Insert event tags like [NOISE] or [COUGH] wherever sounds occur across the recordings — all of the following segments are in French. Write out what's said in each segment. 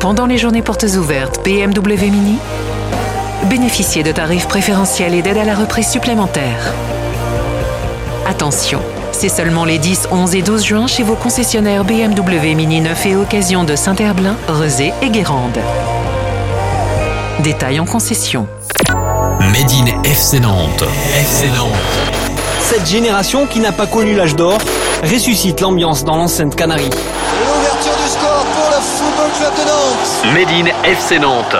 pendant les journées portes ouvertes BMW Mini, bénéficiez de tarifs préférentiels et d'aide à la reprise supplémentaire. Attention, c'est seulement les 10, 11 et 12 juin chez vos concessionnaires BMW Mini 9 et Occasion de Saint-Herblain, Rezé et Guérande. Détails en concession. Made in FC Nantes. FC Nantes. Cette génération qui n'a pas connu l'âge d'or ressuscite l'ambiance dans l'enceinte Canarie. Club. Made in FC Nantes.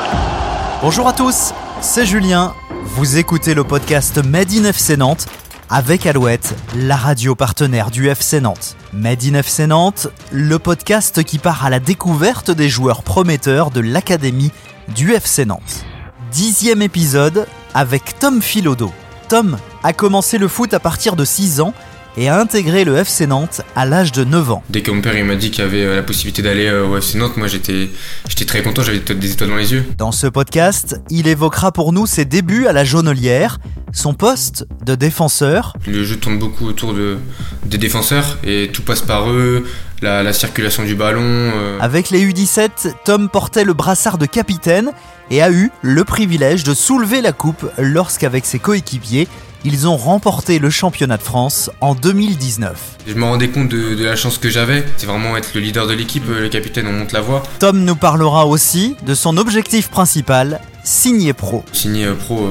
Bonjour à tous, c'est Julien. Vous écoutez le podcast Made in FC Nantes avec Alouette, la radio partenaire du FC Nantes. Made in FC Nantes, le podcast qui part à la découverte des joueurs prometteurs de l'académie du FC Nantes. Dixième épisode avec Tom Philodo. Tom a commencé le foot à partir de 6 ans et a intégré le FC Nantes à l'âge de 9 ans. Dès que mon père il m'a dit qu'il y avait euh, la possibilité d'aller euh, au FC Nantes, moi j'étais j'étais très content, j'avais des étoiles dans les yeux. Dans ce podcast, il évoquera pour nous ses débuts à la jaunelière, son poste de défenseur. Le jeu tourne beaucoup autour de, des défenseurs et tout passe par eux, la, la circulation du ballon. euh. Avec les U17, Tom portait le brassard de capitaine et a eu le privilège de soulever la coupe lorsqu'avec ses coéquipiers, ils ont remporté le championnat de France en 2019. Je me rendais compte de, de la chance que j'avais, c'est vraiment être le leader de l'équipe, euh, le capitaine, on monte la voie. Tom nous parlera aussi de son objectif principal, signer pro. Signé euh, pro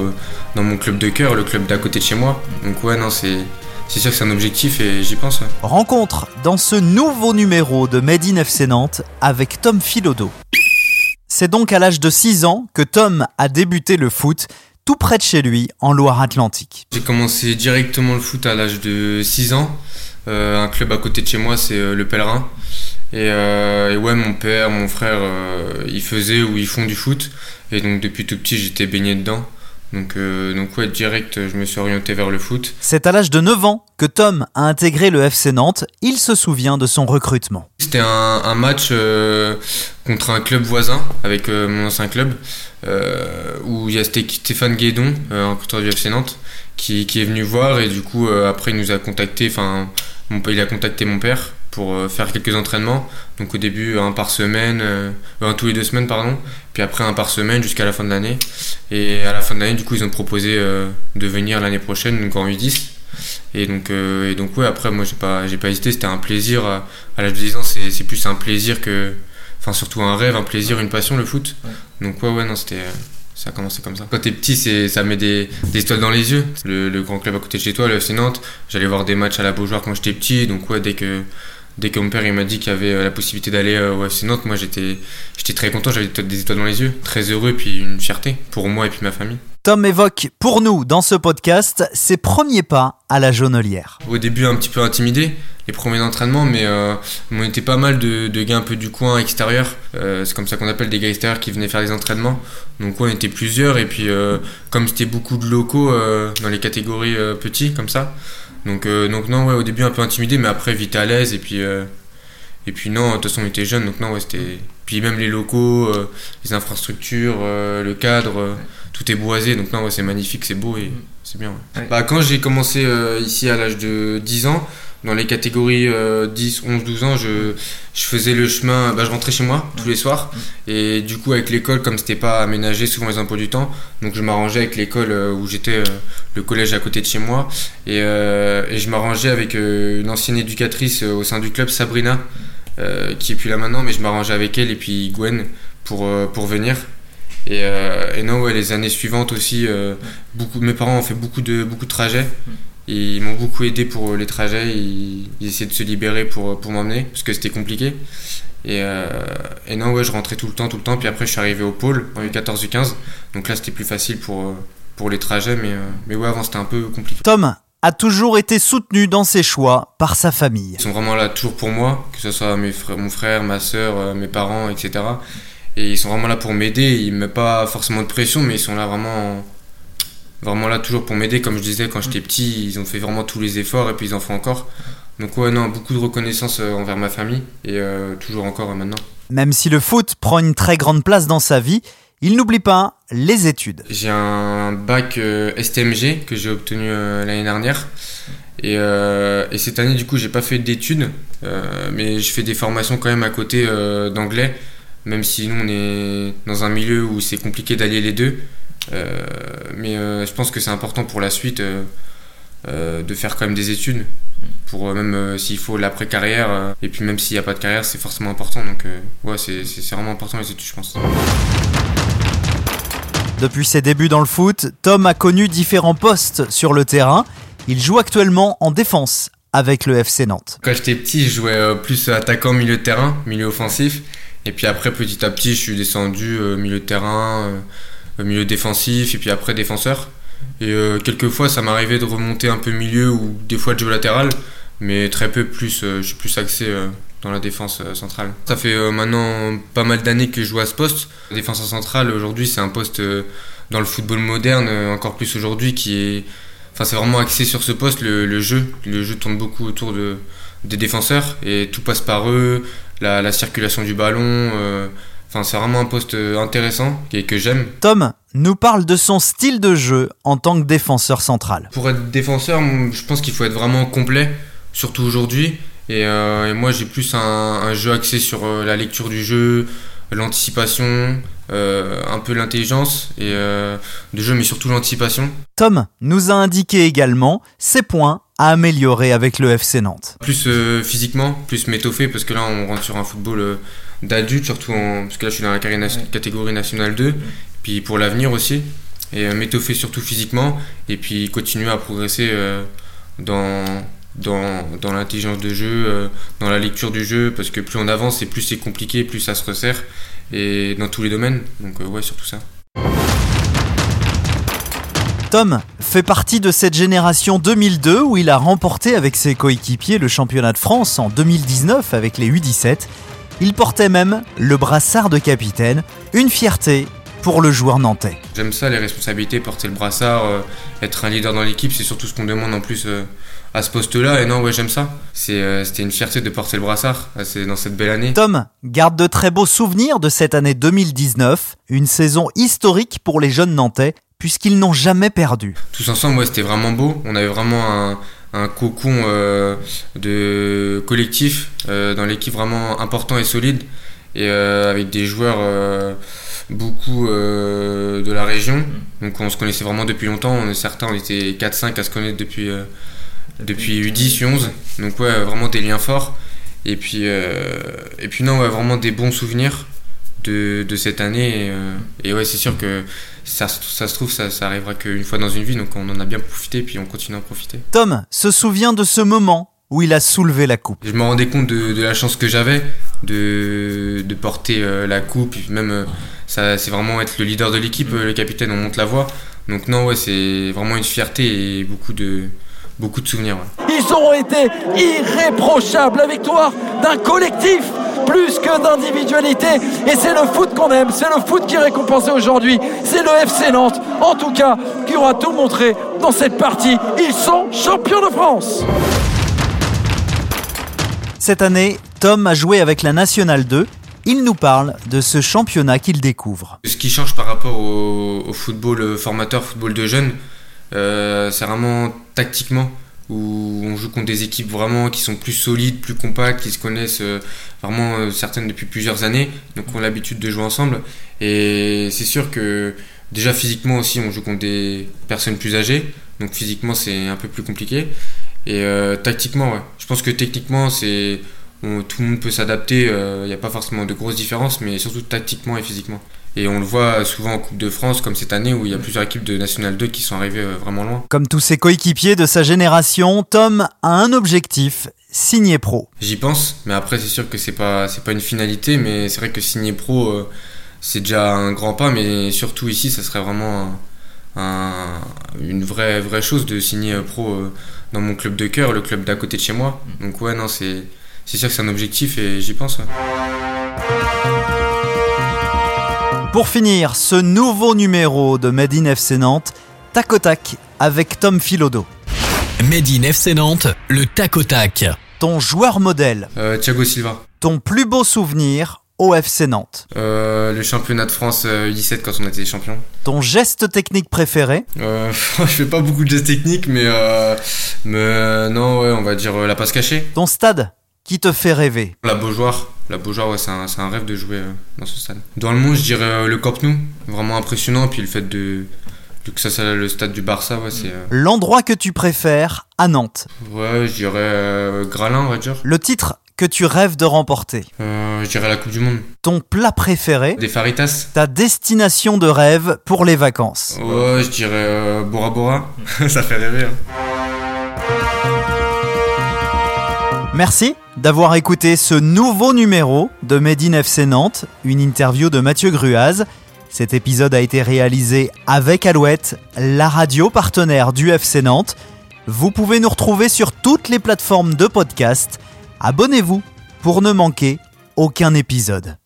dans mon club de cœur, le club d'à côté de chez moi. Donc ouais, non, c'est c'est sûr que c'est un objectif et j'y pense. ouais. Rencontre dans ce nouveau numéro de Made in FC Nantes avec Tom Philodo. C'est donc à l'âge de 6 ans que Tom a débuté le foot tout près de chez lui en Loire-Atlantique. J'ai commencé directement le foot à l'âge de 6 ans. Euh, un club à côté de chez moi, c'est euh, le Pèlerin. Et, euh, et ouais, mon père, mon frère, ils faisaient ou ils font du foot. Et donc depuis tout petit, j'étais baigné dedans. Donc, euh, donc ouais, direct, je me suis orienté vers le foot. C'est à l'âge de 9 ans que Tom a intégré le FC Nantes. Il se souvient de son recrutement. C'était un, un match euh, contre un club voisin avec euh, mon ancien club euh, où il y a Sté- Stéphane Guédon, euh, un recruteur du FC Nantes, qui, qui est venu voir et du coup euh, après il nous a contacté, enfin il a contacté mon père pour euh, faire quelques entraînements. Donc au début un par semaine, euh, un tous les deux semaines pardon, puis après un par semaine jusqu'à la fin de l'année. Et à la fin de l'année du coup ils ont proposé euh, de venir l'année prochaine donc en U10. Et donc, et donc ouais, après, moi, j'ai pas, j'ai pas hésité, c'était un plaisir. À, à l'âge de 10 ans, c'est, c'est plus un plaisir que. Enfin, surtout un rêve, un plaisir, une passion, le foot. Donc, ouais, ouais, non, c'était. Ça a commencé comme ça. Quand t'es petit, c'est, ça met des, des étoiles dans les yeux. Le, le grand club à côté de chez toi, le FC Nantes, j'allais voir des matchs à la Beaujoire quand j'étais petit. Donc, ouais, dès que, dès que mon père il m'a dit qu'il y avait euh, la possibilité d'aller euh, au FC Nantes, moi j'étais, très content, j'avais des étoiles dans les yeux. Très heureux, puis une fierté pour moi et puis ma famille. Tom évoque pour nous dans ce podcast ses premiers pas à la jaunelière. Au début, un petit peu intimidé, les premiers entraînements, mais euh, on était pas mal de, gars un peu du coin extérieur. Euh, c'est comme ça qu'on appelle des gars extérieurs qui venaient faire des entraînements. Donc, on était plusieurs, et puis euh, comme c'était beaucoup de locaux dans les catégories petits, comme ça. Donc, donc, non, ouais, au début, un peu intimidé, mais après, vite à l'aise, et puis. Et puis non, de toute façon on était jeunes, donc non, ouais, c'était... Puis même les locaux, euh, les infrastructures, euh, le cadre, euh, tout est boisé, donc non, ouais, c'est magnifique, c'est beau et c'est bien. ouais. Bah, quand j'ai commencé euh, ici à l'âge de 10 ans, dans les catégories euh, 10, 11, 12 ans, je, je faisais le chemin, bah, je rentrais chez moi tous les soirs, et du coup avec l'école, comme c'était pas aménagé, souvent les impôts du temps, donc je m'arrangeais avec l'école euh, où j'étais, euh, le collège à côté de chez moi, et, euh, et je m'arrangeais avec euh, une ancienne éducatrice euh, au sein du club, Sabrina, euh, qui est plus là maintenant, mais je m'arrangeais avec elle et puis Gwen pour, euh, pour venir. Et, euh, et non, ouais, les années suivantes aussi, euh, beaucoup, mes parents ont fait beaucoup de, beaucoup de trajets. Et ils m'ont beaucoup aidé pour les trajets. Ils, ils essayaient de se libérer pour, pour m'emmener, parce que c'était compliqué. Et, euh, et non, ouais, je rentrais tout le temps, tout le temps. Puis après, je suis arrivé au pôle, en U14, U15. Donc là, c'était plus facile pour, pour les trajets. Mais, euh, mais ouais, avant, c'était un peu compliqué. Tom a toujours été soutenu dans ses choix par sa famille. Ils sont vraiment là toujours pour moi, que ce soit mes frères, mon frère, ma soeur, euh, mes parents, etc. Et ils sont vraiment là pour m'aider. Ils ne mettent pas forcément de pression, mais ils sont là vraiment, vraiment là toujours pour m'aider. Comme je disais, quand j'étais petit, ils ont fait vraiment tous les efforts et puis ils en font encore. Donc ouais, non, beaucoup de reconnaissance euh, envers ma famille et euh, toujours encore maintenant. Même si le foot prend une très grande place dans sa vie, il n'oublie pas les études. J'ai un bac euh, STMG que j'ai obtenu euh, l'année dernière. Et, euh, et cette année, du coup, j'ai pas fait d'études, mais je fais des formations quand même à côté d'anglais. même si nous on est dans un milieu où c'est compliqué d'allier les deux. Mais je pense que c'est important pour la suite de faire quand même des études pour même s'il faut l'après carrière euh, et puis même s'il n'y a pas de carrière c'est forcément important donc ouais c'est vraiment important les études je pense. Depuis ses débuts dans le foot, Tom a connu différents postes sur le terrain. Il joue actuellement en défense avec le FC Nantes. Quand j'étais petit, je jouais euh, plus attaquant milieu de terrain, milieu offensif. Et puis après, petit à petit, je suis descendu euh, milieu de terrain, euh, milieu défensif, et puis après défenseur. Et euh, quelquefois, ça m'arrivait de remonter un peu milieu ou des fois de jouer latéral, mais très peu plus. euh, je suis plus axé euh, dans la défense euh, centrale. Ça fait maintenant pas mal d'années que je joue à ce poste. La défense centrale, aujourd'hui, c'est un poste dans le football moderne, encore plus aujourd'hui, qui est. Enfin, c'est vraiment axé sur ce poste, le, le jeu. Le jeu tourne beaucoup autour de, des défenseurs et tout passe par eux, la, la circulation du ballon. euh, Enfin, c'est vraiment un poste intéressant et que j'aime. Tom nous parle de son style de jeu en tant que défenseur central. Pour être défenseur, je pense qu'il faut être vraiment complet, surtout aujourd'hui. Et, euh, et moi, j'ai plus un, un jeu axé sur euh, la lecture du jeu, l'anticipation, euh, un peu l'intelligence et euh, de jeu, mais surtout l'anticipation. Tom nous a indiqué également ses points à améliorer avec le FC Nantes. Plus euh, physiquement, plus m'étoffer, parce que là, on rentre sur un football euh, d'adulte, surtout en, parce que là, je suis dans la catégorie nationale 2, puis pour l'avenir aussi. Et euh, m'étoffer surtout physiquement, et puis continuer à progresser euh, dans, dans, dans l'intelligence de jeu, euh, dans la lecture du jeu, parce que plus on avance et plus c'est compliqué, plus ça se resserre, et dans tous les domaines. Donc, euh, ouais, surtout ça. Tom fait partie de cette génération 2002 où il a remporté avec ses coéquipiers le championnat de France en 2019 avec les U17. Il portait même le brassard de capitaine, une fierté pour le joueur nantais. J'aime ça, les responsabilités, porter le brassard, euh, être un leader dans l'équipe, c'est surtout ce qu'on demande en plus euh, à ce poste-là. Et non, ouais, j'aime ça. Euh, c'était une fierté de porter le brassard dans cette belle année. Tom garde de très beaux souvenirs de cette année 2019, une saison historique pour les jeunes nantais puisqu'ils n'ont jamais perdu. Tous ensemble, ouais, c'était vraiment beau. On avait vraiment un, un cocon de collectif dans l'équipe vraiment important et solide. Et avec des joueurs beaucoup euh, de la région. Donc on se connaissait vraiment depuis longtemps. On est certains, on était 4-5 à se connaître depuis, euh, depuis U10, U11. Donc ouais, vraiment des liens forts. Et puis, euh, et puis non, ouais, vraiment des bons souvenirs de, de cette année. Et, euh, et ouais, c'est sûr que ça, se- ça se trouve, ça, ça arrivera qu'une fois dans une vie. Donc on en a bien profité, puis on continue à en profiter. Tom se souvient de ce moment où il a soulevé la coupe. Je me rendais compte de, de la chance que j'avais de, de porter euh, la coupe, et même euh, ça, c'est vraiment être le leader de l'équipe, euh, le capitaine, on monte la voix. Donc non, ouais, c'est vraiment une fierté et beaucoup de, beaucoup de souvenirs. ouais. Ils ont été irréprochables. La victoire d'un collectif plus que d'individualité. Et c'est le foot qu'on aime. C'est le foot qui est récompensé aujourd'hui. C'est le FC Nantes, en tout cas, qui aura tout montré dans cette partie. Ils sont champions de France. Cette année, Tom a joué avec la Nationale 2. Il nous parle de ce championnat qu'il découvre. Ce qui change par rapport au, football euh, formateur, football de jeunes, euh, c'est vraiment tactiquement où on joue contre des équipes vraiment qui sont plus solides, plus compactes, qui se connaissent euh, vraiment certaines depuis plusieurs années, donc ont l'habitude de jouer ensemble. Et c'est sûr que déjà physiquement aussi, on joue contre des personnes plus âgées, donc physiquement c'est un peu plus compliqué. Et tactiquement, je pense que techniquement c'est tout le monde peut s'adapter, il n'y a pas forcément de grosses différences, mais surtout tactiquement et physiquement. Et on le voit souvent en Coupe de France, comme cette année où il y a plusieurs équipes de National 2 qui sont arrivées euh, vraiment loin. Comme tous ses coéquipiers de sa génération, Tom a un objectif, signer pro. J'y pense, mais après c'est sûr que c'est pas c'est pas une finalité, mais c'est vrai que signer pro euh, c'est déjà un grand pas, mais surtout ici ça serait vraiment un- un- une vraie vraie chose de signer euh, pro euh, dans mon club de cœur, le club d'à côté de chez moi. Donc ouais non c'est c'est sûr que c'est un objectif et j'y pense. ouais. Pour finir, ce nouveau numéro de Made in FC Nantes, tac au tac avec Tom Philodo. Made in FC Nantes, le tac au tac. Ton joueur modèle, Euh, Thiago Silva. ton plus beau souvenir au FC Nantes, Euh, le championnat de France euh, U17 quand on était champion. ton geste technique préféré, Euh, [LAUGHS] je fais pas beaucoup de gestes techniques, mais, euh, mais euh, non, ouais, on va dire euh, la passe cachée. ton stade qui te fait rêver. La Beaujoire, la Beaujoire, ouais, c'est un, c'est un rêve de jouer euh, dans ce stade. Dans le monde, je dirais euh, le Camp Nou, vraiment impressionnant. Puis le fait de, que ça soit le stade du Barça, ouais, c'est. euh, L'endroit que tu préfères à Nantes. ouais, je dirais euh, Gralin, on va dire. Le titre que tu rêves de remporter. Euh, je dirais la Coupe du Monde. Ton plat préféré. Des Faritas. Ta destination de rêve pour les vacances. Ouais, je dirais Bora Bora. [LAUGHS] ça fait rêver. hein. Merci d'avoir écouté ce nouveau numéro de Made in FC Nantes, une interview de Mathieu Gruaz. Cet épisode a été réalisé avec Alouette, la radio partenaire du FC Nantes. Vous pouvez nous retrouver sur toutes les plateformes de podcast. Abonnez-vous pour ne manquer aucun épisode.